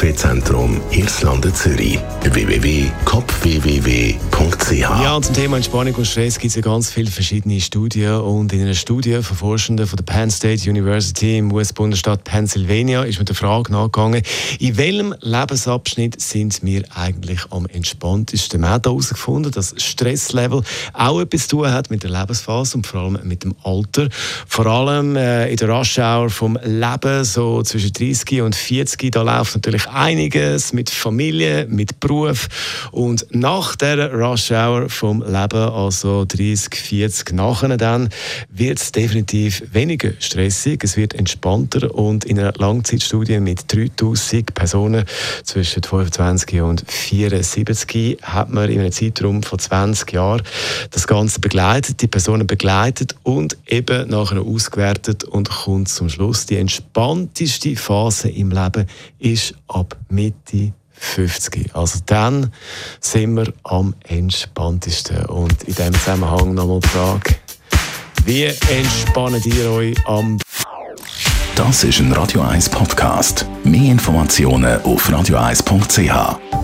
Kopfwehzentrum Irlande Zürich. www.kopfwww.ch Ja, zum Thema Entspannung und Stress gibt es ja ganz viele verschiedene Studien. Und in einer Studie von Forschenden von der Penn State University im US-Bundesstaat Pennsylvania ist mit der Frage nachgegangen, in welchem Lebensabschnitt sind wir eigentlich am entspanntesten? Man hat herausgefunden, dass Stresslevel auch etwas zu tun hat mit der Lebensphase und vor allem mit dem Alter. Vor allem äh, in der Rush-Hour vom Leben, so zwischen 30 und 40 40, da läuft natürlich einiges mit Familie, mit Beruf. Und nach der Rush Hour vom Leben, also 30, 40 nachher dann, wird es definitiv weniger stressig, es wird entspannter und in einer Langzeitstudie mit 3000 Personen zwischen 25 und 74 hat man in einem Zeitraum von 20 Jahren das Ganze begleitet, die Personen begleitet und eben nachher ausgewertet und kommt zum Schluss die entspannteste Phase im Leben ist ab Mitte 50. Also dann sind wir am entspanntesten. Und in diesem Zusammenhang nochmal die Frage, wie entspannt ihr euch am Das ist ein Radio 1 Podcast. Mehr Informationen auf radio1.ch.